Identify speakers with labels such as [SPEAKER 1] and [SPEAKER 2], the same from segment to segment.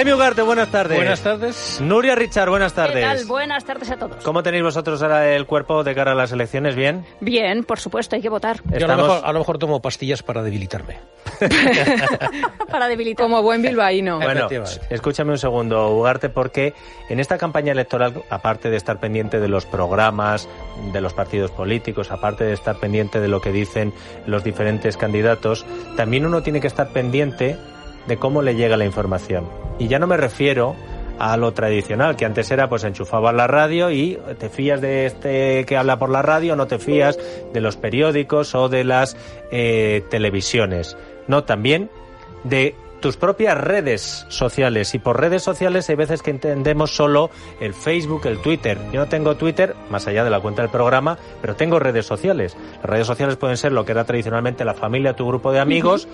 [SPEAKER 1] Jaime Ugarte, buenas tardes.
[SPEAKER 2] Buenas tardes.
[SPEAKER 1] Nuria Richard, buenas tardes.
[SPEAKER 3] ¿Qué tal? Buenas tardes a todos.
[SPEAKER 1] ¿Cómo tenéis vosotros ahora el cuerpo de cara a las elecciones? ¿Bien?
[SPEAKER 3] Bien, por supuesto, hay que votar.
[SPEAKER 2] Yo a, lo mejor, a lo mejor tomo pastillas para debilitarme.
[SPEAKER 3] Para debilitar.
[SPEAKER 4] Como buen bilbaíno.
[SPEAKER 1] Bueno, escúchame un segundo, Ugarte, porque en esta campaña electoral, aparte de estar pendiente de los programas de los partidos políticos, aparte de estar pendiente de lo que dicen los diferentes candidatos, también uno tiene que estar pendiente de cómo le llega la información. Y ya no me refiero a lo tradicional, que antes era pues enchufabas la radio y te fías de este que habla por la radio, no te fías de los periódicos o de las eh, televisiones. No, también de tus propias redes sociales. Y por redes sociales hay veces que entendemos solo el Facebook, el Twitter. Yo no tengo Twitter, más allá de la cuenta del programa, pero tengo redes sociales. Las redes sociales pueden ser lo que era tradicionalmente la familia, tu grupo de amigos.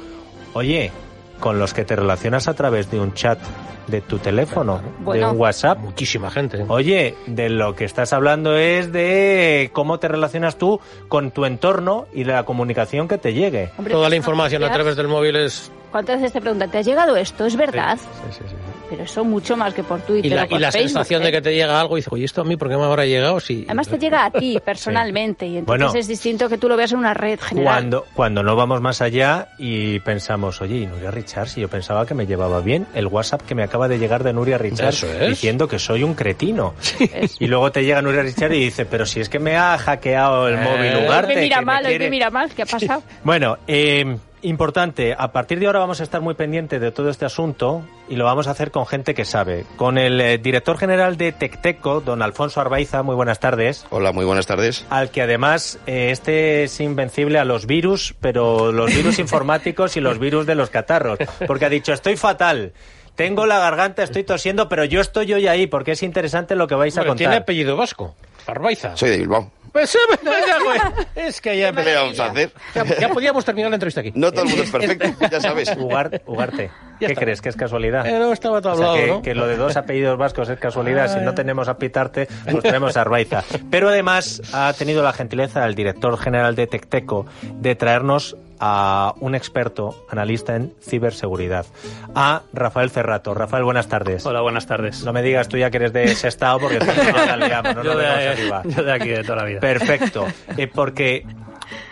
[SPEAKER 1] Oye, con los que te relacionas a través de un chat de tu teléfono, de un WhatsApp.
[SPEAKER 2] Muchísima gente.
[SPEAKER 1] Oye, de lo que estás hablando es de cómo te relacionas tú con tu entorno y de la comunicación que te llegue.
[SPEAKER 3] Hombre,
[SPEAKER 2] Toda la información a través del móvil es...
[SPEAKER 3] ¿Cuántas veces te preguntan, ¿te ha llegado esto? ¿Es verdad?
[SPEAKER 2] Sí, sí, sí, sí.
[SPEAKER 3] Pero eso mucho más que por Twitter
[SPEAKER 2] Y la,
[SPEAKER 3] o por
[SPEAKER 2] y la
[SPEAKER 3] Facebook,
[SPEAKER 2] sensación
[SPEAKER 3] ¿eh?
[SPEAKER 2] de que te llega algo y dices, oye, ¿esto a mí por qué me habrá llegado? Si...
[SPEAKER 3] Además te llega a ti personalmente y entonces
[SPEAKER 1] Bueno.
[SPEAKER 3] es distinto que tú lo veas en una red general.
[SPEAKER 1] Cuando, cuando no vamos más allá y pensamos, oye, y Nuria Richard, si yo pensaba que me llevaba bien, el WhatsApp que me acaba de llegar de Nuria Richard
[SPEAKER 2] es.
[SPEAKER 1] diciendo que soy un cretino. Y luego te llega Nuria Richard y dice, pero si es que me ha hackeado el
[SPEAKER 2] Eh.
[SPEAKER 1] móvil
[SPEAKER 2] me
[SPEAKER 1] Ugarte.
[SPEAKER 3] Hoy me mira
[SPEAKER 1] que me
[SPEAKER 3] mal, hoy
[SPEAKER 1] quiere-
[SPEAKER 3] me mira mal, ¿qué ha pasado?
[SPEAKER 1] Bueno, eh, importante, a partir de ahora vamos a estar muy pendientes de todo este asunto y lo vamos a hacer con gente que sabe. Con el eh, director general de Tecteco, don Alfonso Arbaiza, muy buenas tardes.
[SPEAKER 5] Hola, muy buenas tardes.
[SPEAKER 1] Al que además eh, este es invencible a los virus, pero los virus informáticos y los virus de los catarros. Porque ha dicho, estoy fatal. Tengo la garganta, estoy tosiendo, pero yo estoy hoy ahí porque es interesante lo que vais a
[SPEAKER 2] Hombre, tiene
[SPEAKER 1] contar.
[SPEAKER 2] apellido vasco. Arbaiza.
[SPEAKER 5] Soy de Bilbao.
[SPEAKER 2] Pues, eh, ya, güey. es que ya,
[SPEAKER 5] ¿Qué le vamos a hacer?
[SPEAKER 2] ya, ya podíamos terminar la entrevista aquí.
[SPEAKER 5] No todo el mundo es perfecto, ya sabes.
[SPEAKER 1] Ugar- Ugarte,
[SPEAKER 2] Ya
[SPEAKER 1] ¿qué
[SPEAKER 2] está.
[SPEAKER 1] crees? ¿Que es casualidad?
[SPEAKER 2] Pero estaba todo
[SPEAKER 1] O sea,
[SPEAKER 2] hablado,
[SPEAKER 1] que,
[SPEAKER 2] ¿no?
[SPEAKER 1] que lo de dos apellidos vascos es casualidad. Si no tenemos a Pitarte, pues tenemos a Arbaiza. Pero además ha tenido la gentileza el director general de Tecteco de traernos a un experto analista en ciberseguridad, a Rafael Cerrato. Rafael, buenas tardes.
[SPEAKER 6] Hola, buenas tardes.
[SPEAKER 1] No me digas tú ya que eres de ese estado porque si no, la liamos, no
[SPEAKER 6] yo, de,
[SPEAKER 1] arriba.
[SPEAKER 6] yo de aquí de toda la vida.
[SPEAKER 1] Perfecto, Eh, porque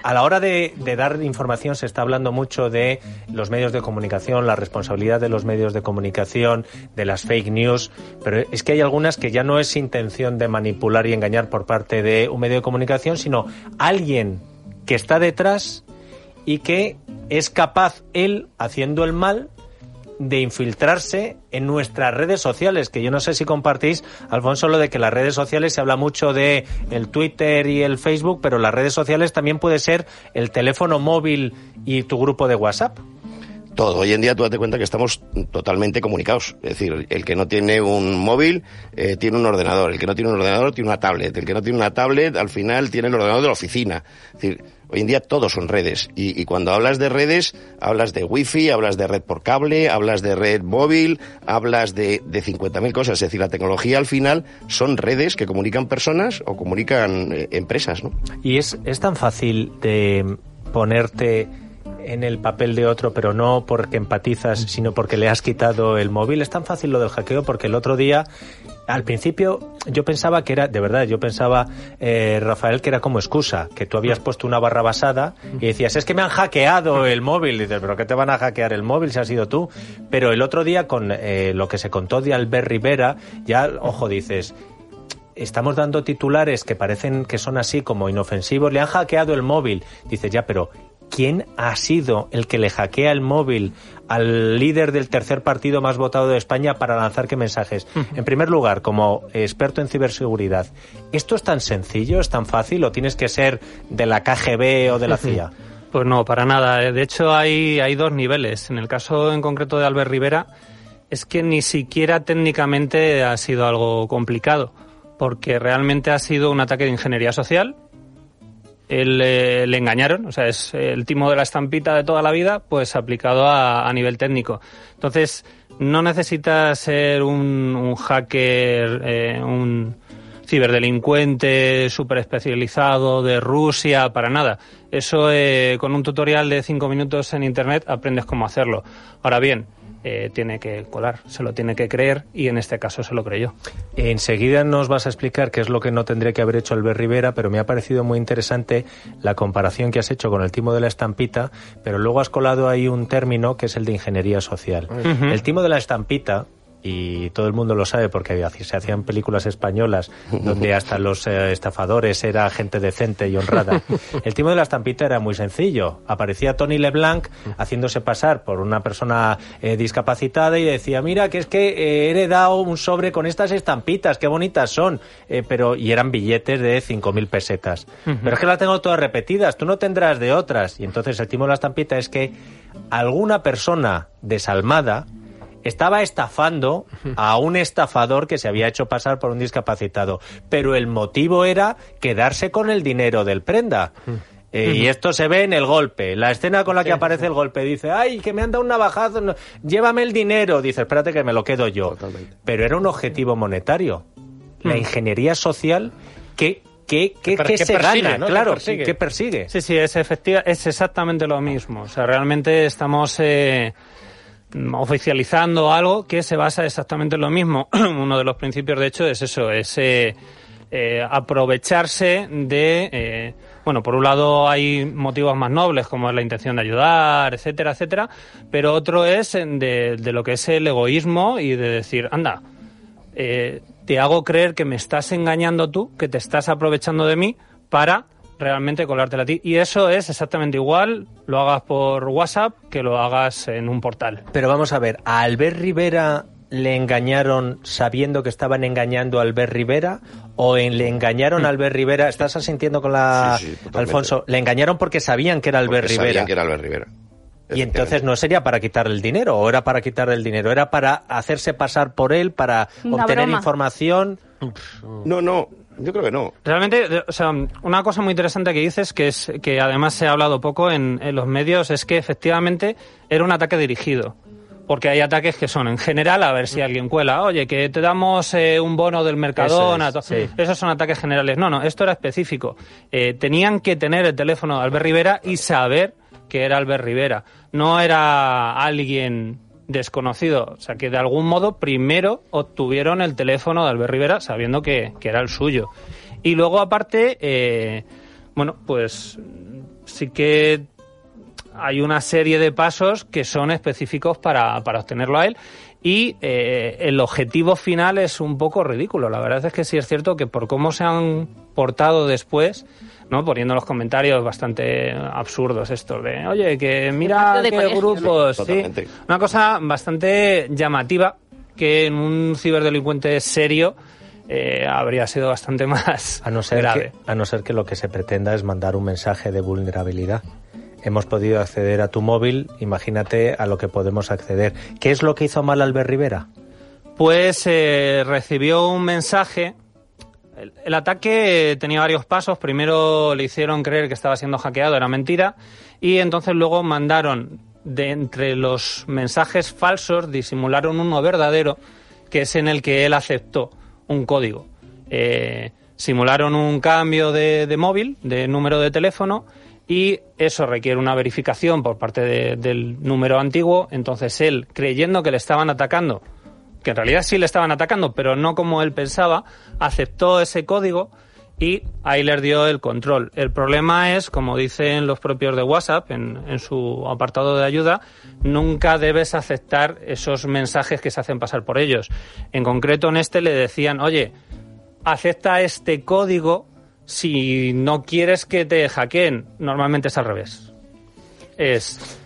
[SPEAKER 1] a la hora de, de dar información se está hablando mucho de los medios de comunicación, la responsabilidad de los medios de comunicación, de las fake news, pero es que hay algunas que ya no es intención de manipular y engañar por parte de un medio de comunicación, sino alguien que está detrás y que es capaz él, haciendo el mal, de infiltrarse en nuestras redes sociales, que yo no sé si compartís, Alfonso, lo de que las redes sociales se habla mucho de el Twitter y el Facebook, pero las redes sociales también puede ser el teléfono móvil y tu grupo de WhatsApp.
[SPEAKER 5] Todo. Hoy en día tú date cuenta que estamos totalmente comunicados. Es decir, el que no tiene un móvil eh, tiene un ordenador. El que no tiene un ordenador tiene una tablet. El que no tiene una tablet al final tiene el ordenador de la oficina. Es decir, hoy en día todos son redes. Y, y cuando hablas de redes, hablas de wifi, hablas de red por cable, hablas de red móvil, hablas de, de 50.000 cosas. Es decir, la tecnología al final son redes que comunican personas o comunican eh, empresas, ¿no?
[SPEAKER 1] Y es, es tan fácil de ponerte en el papel de otro, pero no porque empatizas, sino porque le has quitado el móvil. Es tan fácil lo del hackeo porque el otro día, al principio, yo pensaba que era, de verdad, yo pensaba, eh, Rafael, que era como excusa, que tú habías puesto una barra basada y decías, es que me han hackeado el móvil. Y dices, pero ¿qué te van a hackear el móvil si has sido tú? Pero el otro día, con eh, lo que se contó de Albert Rivera, ya, ojo, dices, estamos dando titulares que parecen que son así como inofensivos, le han hackeado el móvil. Dices, ya, pero ¿quién ha sido el que le hackea el móvil al líder del tercer partido más votado de España para lanzar qué mensajes? En primer lugar, como experto en ciberseguridad, ¿esto es tan sencillo, es tan fácil o tienes que ser de la KGB o de la CIA?
[SPEAKER 6] Pues no, para nada. De hecho, hay, hay dos niveles. En el caso en concreto de Albert Rivera, es que ni siquiera técnicamente ha sido algo complicado, porque realmente ha sido un ataque de ingeniería social. Él, eh, le engañaron, o sea, es el timo de la estampita de toda la vida, pues aplicado a, nivel técnico. Entonces, no necesitas ser un, un hacker, eh, un ciberdelincuente súper especializado de Rusia, para nada. Eso eh, con un tutorial de cinco minutos en Internet aprendes cómo hacerlo. Ahora bien, eh, tiene que colar, se lo tiene que creer y en este caso se lo creyó.
[SPEAKER 1] Enseguida nos vas a explicar qué es lo que no tendría que haber hecho Albert Rivera, pero me ha parecido muy interesante la comparación que has hecho con el timo de la estampita, pero luego has colado ahí un término que es el de ingeniería social. El timo de la estampita y todo el mundo lo sabe porque se hacían películas españolas donde hasta los eh, estafadores era gente decente y honrada. El timo de la estampita era muy sencillo. Aparecía Tony LeBlanc haciéndose pasar por una persona eh, discapacitada y decía, mira, que es que eh, he heredado un sobre con estas estampitas, qué bonitas son. pero Y eran billetes de 5.000 pesetas. Pero es que las tengo todas repetidas, tú no tendrás de otras. Y entonces el timo de la estampita es que alguna persona desalmada estaba estafando a un estafador que se había hecho pasar por un discapacitado, pero el motivo era quedarse con el dinero del prenda. Eh, y esto se ve en el golpe. La escena con la que aparece el golpe dice, ay, que me han dado un navajazo, llévame el dinero. Dice, espérate que me lo quedo yo. Pero era un objetivo monetario. La ingeniería social que que, se gana, claro, que persigue.
[SPEAKER 6] Sí, sí, es efectiva, es exactamente lo mismo. O sea, realmente estamos eh, oficializando algo que se basa exactamente en lo mismo. Uno de los principios, de hecho, es eso, es eh, eh, aprovecharse de... Eh, bueno, por un lado hay motivos más nobles, como es la intención de ayudar, etcétera, etcétera, pero otro es de, de lo que es el egoísmo y de decir, anda, te hago creer que me estás engañando tú, que te estás aprovechando de mí para realmente colártela a ti. Y eso es exactamente igual, lo hagas por WhatsApp que lo hagas en un portal.
[SPEAKER 1] Pero vamos a ver, ¿a Albert Rivera le engañaron sabiendo que estaban engañando a Albert Rivera o en, le engañaron a Albert Rivera? ¿Estás asintiendo con la Alfonso? ¿Le engañaron porque sabían que era Albert Rivera?
[SPEAKER 5] Sabían que era Albert Rivera.
[SPEAKER 1] Y entonces no sería para quitar el dinero, o era para quitar el dinero, era para hacerse pasar por él, para obtener información.
[SPEAKER 5] No, no, yo creo que no.
[SPEAKER 6] Realmente, o sea, una cosa muy interesante que dices, que es que además se ha hablado poco en, los medios, es que efectivamente era un ataque dirigido. Porque hay ataques que son en general, a ver si alguien cuela, oye, que te damos eh, un bono del Mercadona. Esos son ataques generales. No, no, esto era específico. Eh, tenían que tener el teléfono de Albert Rivera y saber que era Albert Rivera. No era alguien desconocido. O sea, que de algún modo primero obtuvieron el teléfono de Albert Rivera sabiendo que, era el suyo. Y luego, aparte, eh, bueno, pues sí que hay una serie de pasos que son específicos para, para obtenerlo a él y eh, el objetivo final es un poco ridículo. La verdad es que sí es cierto que por cómo se han portado después, ¿no? Poniendo los comentarios bastante absurdos estos de, oye, que mira qué grupos, sí. Una cosa bastante llamativa que en un ciberdelincuente serio eh, habría sido bastante más
[SPEAKER 1] a no ser grave. Que, a no ser que lo que se pretenda es mandar un mensaje de vulnerabilidad. Hemos podido acceder a tu móvil, imagínate a lo que podemos acceder. ¿Qué es lo que hizo mal Albert Rivera?
[SPEAKER 6] Pues eh, recibió un mensaje el, ataque tenía varios pasos. Primero le hicieron creer que estaba siendo hackeado, era mentira. Y entonces luego mandaron de entre los mensajes falsos, disimularon uno verdadero, que es en el que él aceptó un código. Eh, simularon un cambio de, móvil, de número de teléfono, y eso requiere una verificación por parte del número antiguo. Entonces él, creyendo que le estaban atacando que en realidad sí le estaban atacando, pero no como él pensaba, aceptó ese código y ahí les dio el control. El problema es, como dicen los propios de WhatsApp en, su apartado de ayuda, nunca debes aceptar esos mensajes que se hacen pasar por ellos. En concreto, en este le decían, oye, acepta este código si no quieres que te hackeen. Normalmente es al revés. Es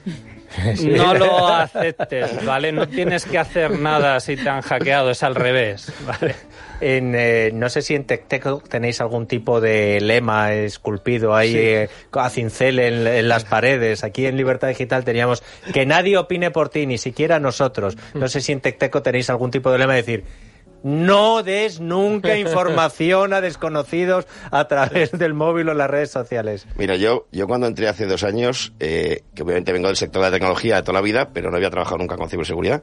[SPEAKER 6] no lo aceptes, ¿vale? No tienes que hacer nada si te han hackeado, es al revés, ¿vale?
[SPEAKER 1] En, eh, no sé si en TecTeco tenéis algún tipo de lema esculpido ahí eh, a cincel en, las paredes. Aquí en Libertad Digital teníamos que nadie opine por ti, ni siquiera nosotros. No sé si en TecTeco tenéis algún tipo de lema de decir no des nunca información a desconocidos a través del móvil o las redes sociales.
[SPEAKER 5] Mira, yo, yo cuando entré hace dos años, eh, que obviamente vengo del sector de la tecnología de toda la vida, pero no había trabajado nunca con ciberseguridad,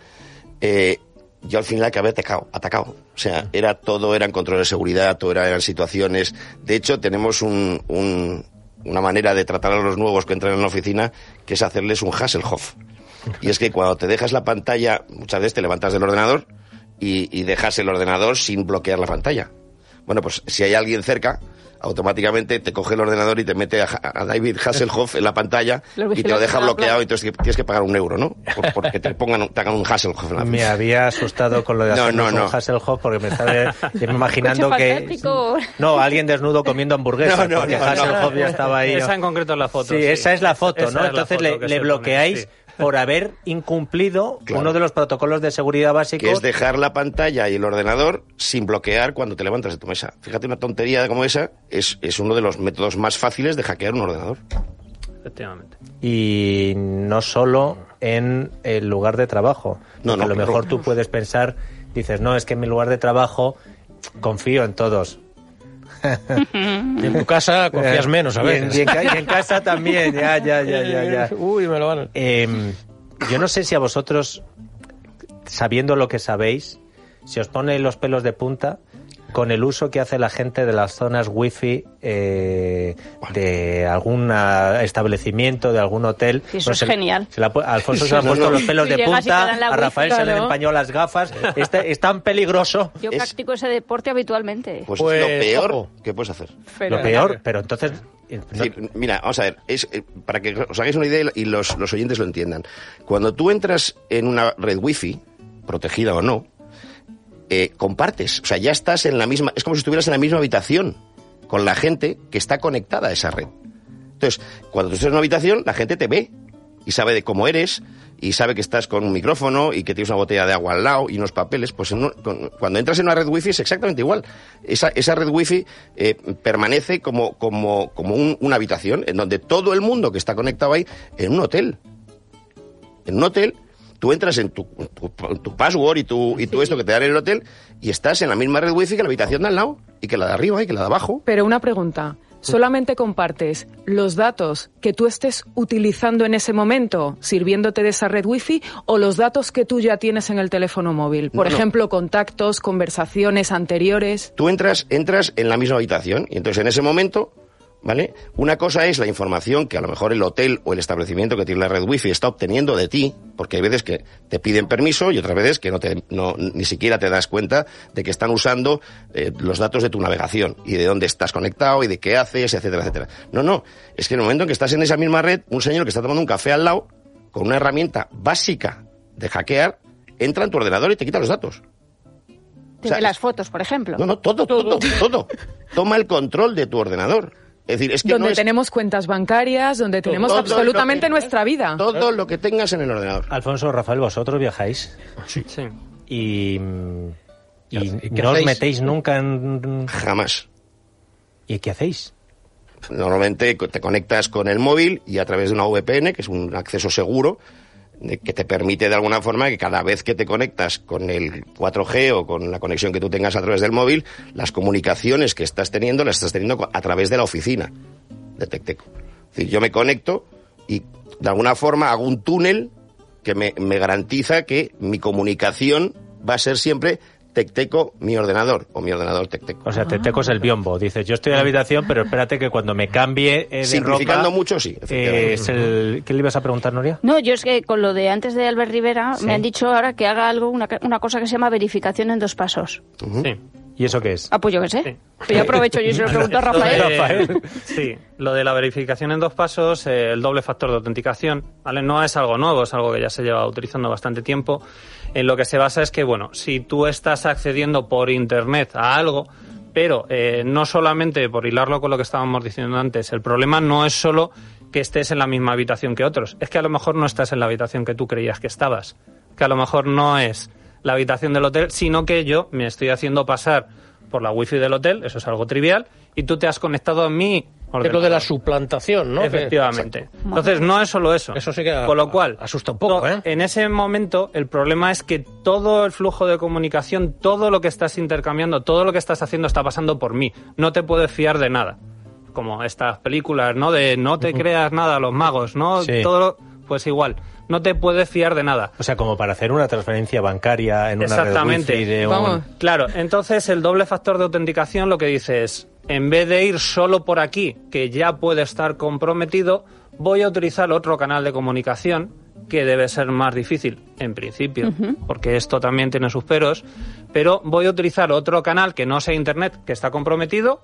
[SPEAKER 5] eh, yo al final acabé atacado, atacado. O sea, era todo, eran controles de seguridad, todo eran situaciones. De hecho, tenemos un, un, una manera de tratar a los nuevos que entran en la oficina, que es hacerles un Hasselhoff. Y es que cuando te dejas la pantalla, muchas veces te levantas del ordenador y, y dejas el ordenador sin bloquear la pantalla. Bueno, pues si hay alguien cerca, automáticamente te coge el ordenador y te mete a, a David Hasselhoff en la pantalla y te lo deja bloqueado y entonces tienes que pagar un euro, ¿no? Por- porque te pongan, te hagan un Hasselhoff en la
[SPEAKER 1] Me había asustado con lo de
[SPEAKER 5] No,
[SPEAKER 1] hacernos
[SPEAKER 5] no, no.
[SPEAKER 1] un Hasselhoff porque me estaba imaginando que...
[SPEAKER 3] fantástico.
[SPEAKER 1] No, alguien desnudo comiendo hamburguesas
[SPEAKER 5] No, no,
[SPEAKER 1] porque
[SPEAKER 5] no, no.
[SPEAKER 1] Hasselhoff ya estaba ahí.
[SPEAKER 6] Esa en concreto es la foto.
[SPEAKER 1] Sí, esa es la foto,
[SPEAKER 6] Esa
[SPEAKER 1] ¿no? Entonces
[SPEAKER 6] foto
[SPEAKER 1] le, bloqueáis
[SPEAKER 6] sí.
[SPEAKER 1] Por haber incumplido
[SPEAKER 5] Claro.
[SPEAKER 1] uno de los protocolos de seguridad básicos.
[SPEAKER 5] que es dejar la pantalla y el ordenador sin bloquear cuando te levantas de tu mesa. Fíjate, una tontería como esa es, es uno de los métodos más fáciles de hackear un ordenador.
[SPEAKER 6] Efectivamente.
[SPEAKER 1] y no solo en el lugar de trabajo.
[SPEAKER 5] No, no,
[SPEAKER 1] a lo mejor tú puedes pensar, dices, no, es que en mi lugar de trabajo confío en todos.
[SPEAKER 2] Y en tu casa confías menos a
[SPEAKER 1] y en-
[SPEAKER 2] veces.
[SPEAKER 1] Y en, ca- y en casa también, ya, ya, ya, ya. ya.
[SPEAKER 2] Uy, me lo van.
[SPEAKER 1] Eh, yo no sé si a vosotros, sabiendo lo que sabéis, si os pone los pelos de punta con el uso que hace la gente de las zonas wifi eh, de algún ah, establecimiento, de algún hotel.
[SPEAKER 3] Sí, eso es genial.
[SPEAKER 1] se la pu- a Alfonso se le han puesto los pelos de punta, a
[SPEAKER 3] wifi,
[SPEAKER 1] Rafael se le empañó las gafas. Este- es tan peligroso.
[SPEAKER 3] Yo
[SPEAKER 5] Es-
[SPEAKER 3] practico ese deporte habitualmente.
[SPEAKER 5] Pues,
[SPEAKER 2] Pues,
[SPEAKER 5] es lo peor
[SPEAKER 2] ojo.
[SPEAKER 5] que puedes hacer.
[SPEAKER 3] Pero-
[SPEAKER 1] Lo peor, pero entonces... eh, no-
[SPEAKER 5] mira, vamos a ver, es, eh, para que os hagáis una idea y los, los oyentes lo entiendan. Cuando tú entras en una red wifi, protegida o no, eh, compartes, o sea, ya estás en la misma, es como si estuvieras en la misma habitación con la gente que está conectada a esa red. Entonces, cuando tú estás en una habitación, la gente te ve y sabe de cómo eres y sabe que estás con un micrófono y que tienes una botella de agua al lado y unos papeles. Pues en un- con- cuando entras en una red wifi es exactamente igual. Esa, esa red wifi eh, permanece como, como, como un- una habitación en donde todo el mundo que está conectado ahí, en un hotel. En un hotel, tú entras en tu, tu, tu password y tu, y tu esto que te dan en el hotel y estás en la misma red wifi que la habitación de al lado y que la de arriba y que la de abajo.
[SPEAKER 4] Pero una pregunta. ¿Solamente compartes los datos que tú estés utilizando en ese momento sirviéndote de esa red wifi o los datos que tú ya tienes en el teléfono móvil? Por
[SPEAKER 5] No, no.
[SPEAKER 4] ejemplo, contactos, conversaciones anteriores.
[SPEAKER 5] tú entras, entras en la misma habitación y entonces en ese momento, ¿vale? Una cosa es la información que a lo mejor el hotel o el establecimiento que tiene la red wifi está obteniendo de ti, porque hay veces que te piden permiso y otras veces que no te, no, ni siquiera te das cuenta de que están usando eh, los datos de tu navegación y de dónde estás conectado y de qué haces, etcétera, etcétera. No, no, es que en el momento en que estás en esa misma red, un señor que está tomando un café al lado, con una herramienta básica de hackear, entra en tu ordenador y te quita los datos.
[SPEAKER 3] Desde
[SPEAKER 5] o sea,
[SPEAKER 3] las fotos, por ejemplo.
[SPEAKER 5] No, no, todo, todo, todo. Toma el control de tu ordenador. Es decir, es que
[SPEAKER 4] donde
[SPEAKER 5] no es
[SPEAKER 4] tenemos cuentas bancarias, donde tenemos
[SPEAKER 5] todo
[SPEAKER 4] absolutamente
[SPEAKER 5] que-
[SPEAKER 4] nuestra vida.
[SPEAKER 5] todo lo que tengas en el ordenador.
[SPEAKER 1] Alfonso, Rafael, vosotros viajáis
[SPEAKER 6] Sí.
[SPEAKER 1] y, mm, y
[SPEAKER 2] ¿Y qué
[SPEAKER 1] no os
[SPEAKER 2] hacéis?
[SPEAKER 1] metéis nunca en...
[SPEAKER 5] Jamás.
[SPEAKER 1] ¿Y qué hacéis?
[SPEAKER 5] Normalmente te conectas con el móvil y a través de una VPN, que es un acceso seguro, que te permite de alguna forma que cada vez que te conectas con el 4G o con la conexión que tú tengas a través del móvil, las comunicaciones que estás teniendo las estás teniendo a través de la oficina de Tecteco. Es decir, yo me conecto y de alguna forma hago un túnel que me, me garantiza que mi comunicación va a ser siempre Tecteco mi ordenador o mi ordenador Tecteco.
[SPEAKER 1] O sea, te tecos el biombo. Dices, yo estoy en la habitación, pero espérate que cuando me cambie eh, de
[SPEAKER 5] Simplificando
[SPEAKER 1] ropa,
[SPEAKER 5] mucho, sí.
[SPEAKER 1] eh, es el... ¿Qué le ibas a preguntar, Noria?
[SPEAKER 3] No, yo es que con lo de antes de Albert Rivera
[SPEAKER 1] Sí.
[SPEAKER 3] me han dicho ahora que haga algo, una, una cosa que se llama verificación en dos pasos.
[SPEAKER 6] Sí.
[SPEAKER 1] ¿Y eso qué es?
[SPEAKER 3] Ah, pues yo qué sé.
[SPEAKER 6] Sí.
[SPEAKER 3] Pues yo aprovecho y se lo pregunto a. Rafael.
[SPEAKER 6] Sí, lo de la verificación en dos pasos, eh, el doble factor de autenticación, ¿vale? No es algo nuevo, es algo que ya se lleva utilizando bastante tiempo. En lo que se basa es que, bueno, si tú estás accediendo por Internet a algo, pero eh, no solamente por hilarlo con lo que estábamos diciendo antes, el problema no es solo que estés en la misma habitación que otros, es que a lo mejor no estás en la habitación que tú creías que estabas, que a lo mejor no es la habitación del hotel, sino que yo me estoy haciendo pasar por la wifi del hotel, eso es algo trivial, y tú te has conectado a mi
[SPEAKER 2] Es lo de la suplantación, ¿no?
[SPEAKER 6] Efectivamente. Entonces, no es solo eso.
[SPEAKER 2] Eso sí que a-
[SPEAKER 6] Con lo cual,
[SPEAKER 2] asusta un poco, ¿eh?
[SPEAKER 6] En ese momento, el problema es que todo el flujo de comunicación, todo lo que estás intercambiando, todo lo que estás haciendo está pasando por mí. No te puedes fiar de nada. Como estas películas, ¿no? De no te creas nada, los magos, ¿no?
[SPEAKER 1] Sí.
[SPEAKER 6] Todo lo- pues igual. No te puedes fiar de nada.
[SPEAKER 1] O sea, como para hacer una transferencia bancaria en una
[SPEAKER 6] Exactamente.
[SPEAKER 1] red wifi de un...
[SPEAKER 4] Vamos.
[SPEAKER 6] Claro, entonces el doble factor de autenticación lo que dice es, en vez de ir solo por aquí, que ya puede estar comprometido, voy a utilizar otro canal de comunicación que debe ser más difícil, en principio, porque esto también tiene sus peros, pero voy a utilizar otro canal que no sea Internet, que está comprometido,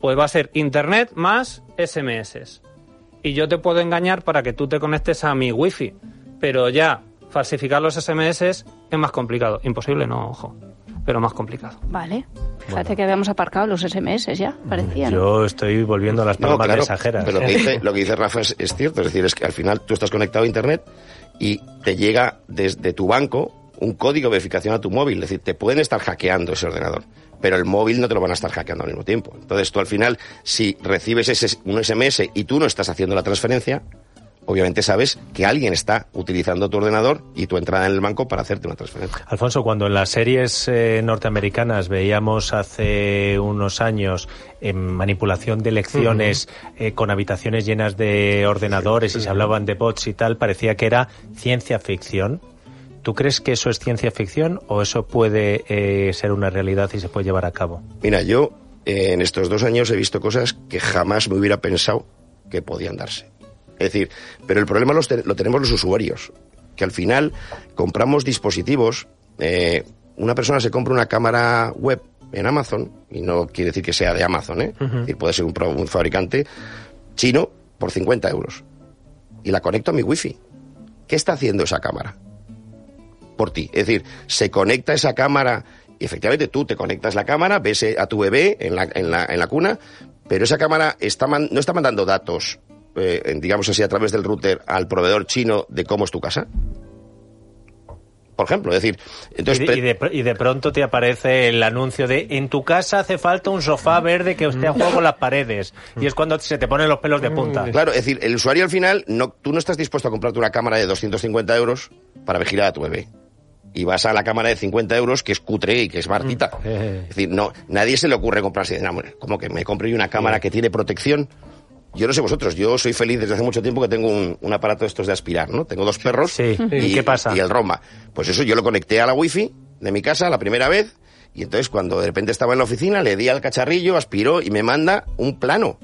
[SPEAKER 6] pues va a ser Internet más SMS. Y yo te puedo engañar para que tú te conectes a mi wifi, pero ya falsificar los SMS es más complicado. Imposible, no, ojo, pero más complicado.
[SPEAKER 3] Vale. Fíjate que habíamos aparcado los SMS ya, parecía. ¿no?
[SPEAKER 1] Yo estoy volviendo a las
[SPEAKER 5] No,
[SPEAKER 1] palabras
[SPEAKER 5] claro,
[SPEAKER 1] mensajeras.
[SPEAKER 5] pero lo que,
[SPEAKER 1] ¿eh?
[SPEAKER 5] dice, lo que dice Rafa es, es cierto, es decir, es que al final tú estás conectado a Internet y te llega desde tu banco un código de verificación a tu móvil, es decir, te pueden estar hackeando ese ordenador, pero el móvil no te lo van a estar hackeando al mismo tiempo. Entonces tú al final, si recibes ese, un SMS y tú no estás haciendo la transferencia, obviamente sabes que alguien está utilizando tu ordenador y tu entrada en el banco para hacerte una transferencia.
[SPEAKER 1] Alfonso, cuando en las series eh, norteamericanas veíamos hace unos años eh, manipulación de elecciones eh, con habitaciones llenas de ordenadores y se hablaban de bots y tal, parecía que era ciencia ficción. ¿Tú crees que eso es ciencia ficción o eso puede eh, ser una realidad y se puede llevar a cabo?
[SPEAKER 5] Mira, yo eh, en estos dos años he visto cosas que jamás me hubiera pensado que podían darse. Es decir, pero el problema los te- lo tenemos los usuarios, que al final compramos dispositivos, eh, una persona se compra una cámara web en Amazon, y no quiere decir que sea de Amazon, ¿eh? Es decir, puede ser un, un fabricante chino por 50 euros, y la conecto a mi wifi. ¿Qué está haciendo esa cámara? Por ti. Es decir, se conecta esa cámara y efectivamente tú te conectas la cámara, ves eh, a tu bebé en la, en la, en la cuna, pero esa cámara está man- no está mandando datos, eh, digamos así, a través del router al proveedor chino de cómo es tu casa. Por ejemplo, es decir, entonces...
[SPEAKER 1] y, de, y de pr- y de pronto te aparece el anuncio de en tu casa hace falta un sofá verde que esté a juego con las paredes. Y es cuando se te ponen los pelos de punta.
[SPEAKER 5] Claro, es decir, el usuario al final, no, tú no estás dispuesto a comprarte una cámara de 250 euros para vigilar a tu bebé. Y vas a la cámara de 50 euros que es cutre y que es bartita. Es decir, no, nadie se le ocurre comprarse, no, como que me compre una cámara que tiene protección. Yo no sé vosotros, yo soy feliz desde hace mucho tiempo que tengo un, un aparato de estos de aspirar, ¿no? Tengo dos perros
[SPEAKER 1] Sí.
[SPEAKER 5] y,
[SPEAKER 1] ¿Y qué pasa?
[SPEAKER 5] y el Roma. Pues eso yo lo conecté a la wifi de mi casa la primera vez y entonces cuando de repente estaba en la oficina le di al cacharrillo, aspiró y me manda un plano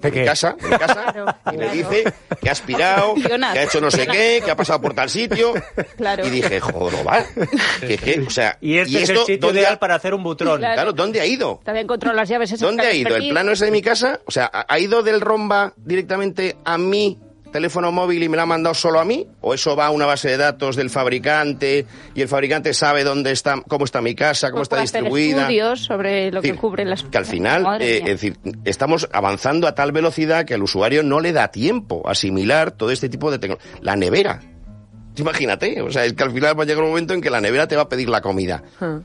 [SPEAKER 1] ¿De qué?
[SPEAKER 5] mi casa, de mi casa,
[SPEAKER 3] Claro,
[SPEAKER 5] y me
[SPEAKER 3] claro.
[SPEAKER 5] dice que ha aspirado,
[SPEAKER 3] Jonas,
[SPEAKER 5] que ha hecho no sé qué, que ha pasado por tal sitio.
[SPEAKER 3] Claro.
[SPEAKER 5] Y dije, joder, va. Que, que, o sea,
[SPEAKER 1] Y este es el
[SPEAKER 5] esto,
[SPEAKER 1] sitio
[SPEAKER 5] ¿dónde
[SPEAKER 1] ideal
[SPEAKER 5] ha-
[SPEAKER 1] para hacer un butrón.
[SPEAKER 3] Claro.
[SPEAKER 5] Claro, ¿dónde ha ido?
[SPEAKER 3] También controla las llaves esas
[SPEAKER 5] ¿Dónde ha ido? ¿El
[SPEAKER 3] perdido.
[SPEAKER 5] plano ese de mi casa? O sea, ¿ha ha ido del romba directamente a mi teléfono móvil y me lo ha mandado solo a mí? ¿O eso va a una base de datos del fabricante y el fabricante sabe dónde está, cómo está mi casa, cómo
[SPEAKER 3] Pues
[SPEAKER 5] está
[SPEAKER 3] hacer
[SPEAKER 5] distribuida?
[SPEAKER 3] estudios sobre lo
[SPEAKER 5] decir,
[SPEAKER 3] que cubre las...
[SPEAKER 5] Que al final, eh, es decir, estamos avanzando a tal velocidad que al usuario no le da tiempo a asimilar todo este tipo de tecnología. La nevera. Imagínate, o sea, es que al final va a llegar un momento en que la nevera te va a pedir la comida.
[SPEAKER 4] Ah.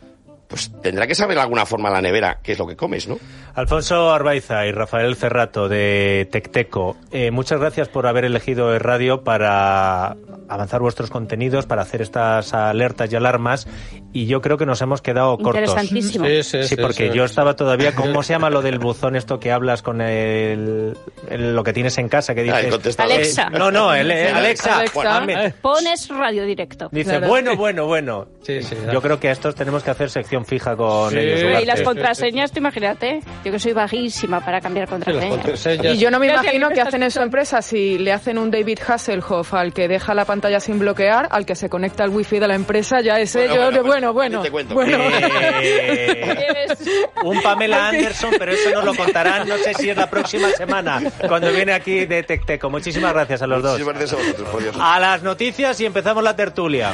[SPEAKER 5] Pues tendrá que saber de alguna forma la nevera qué es lo que comes, ¿no?
[SPEAKER 1] Alfonso Arbaiza y Rafael Cerrato de Tecteco, eh, muchas gracias por haber elegido el radio para avanzar vuestros contenidos, para hacer estas alertas y alarmas. Y yo creo que nos hemos quedado cortos.
[SPEAKER 3] Interesantísimo.
[SPEAKER 2] Sí, sí,
[SPEAKER 1] Sí,
[SPEAKER 2] sí,
[SPEAKER 1] porque
[SPEAKER 2] sí.
[SPEAKER 1] yo estaba todavía, ¿cómo se llama lo del buzón esto que hablas con el, el- lo que tienes en casa que dices?
[SPEAKER 5] contestador.
[SPEAKER 3] Alexa.
[SPEAKER 1] no, no, el, eh, Alexa,
[SPEAKER 4] Alexa.
[SPEAKER 1] bueno,
[SPEAKER 3] Pones radio directo.
[SPEAKER 1] Dice,
[SPEAKER 4] Claro.
[SPEAKER 1] bueno, bueno, bueno.
[SPEAKER 2] Sí, sí,
[SPEAKER 1] Yo creo que a estos tenemos que hacer sección fija con
[SPEAKER 2] Sí.
[SPEAKER 1] ellos.
[SPEAKER 3] Y las contraseñas, tú imagínate. Yo que soy bajísima para cambiar
[SPEAKER 2] Sí,
[SPEAKER 3] contraseñas.
[SPEAKER 4] Y yo no me imagino
[SPEAKER 3] estás
[SPEAKER 4] hacen en su empresa si le hacen un David Hasselhoff al que deja la pantalla sin bloquear, al que se conecta al wifi de la empresa, ya ese
[SPEAKER 5] Bueno,
[SPEAKER 4] yo,
[SPEAKER 5] bueno,
[SPEAKER 4] de- bueno,
[SPEAKER 5] bueno,
[SPEAKER 4] bueno,
[SPEAKER 5] te cuento.
[SPEAKER 4] bueno.
[SPEAKER 1] Eh, un Pamela Anderson, pero eso nos lo contarán, no sé si es la próxima semana, cuando viene aquí de Tecteco. Muchísimas gracias a los dos.
[SPEAKER 5] Muchísimas gracias a vosotros, por Dios.
[SPEAKER 1] A las noticias y empezamos la tertulia.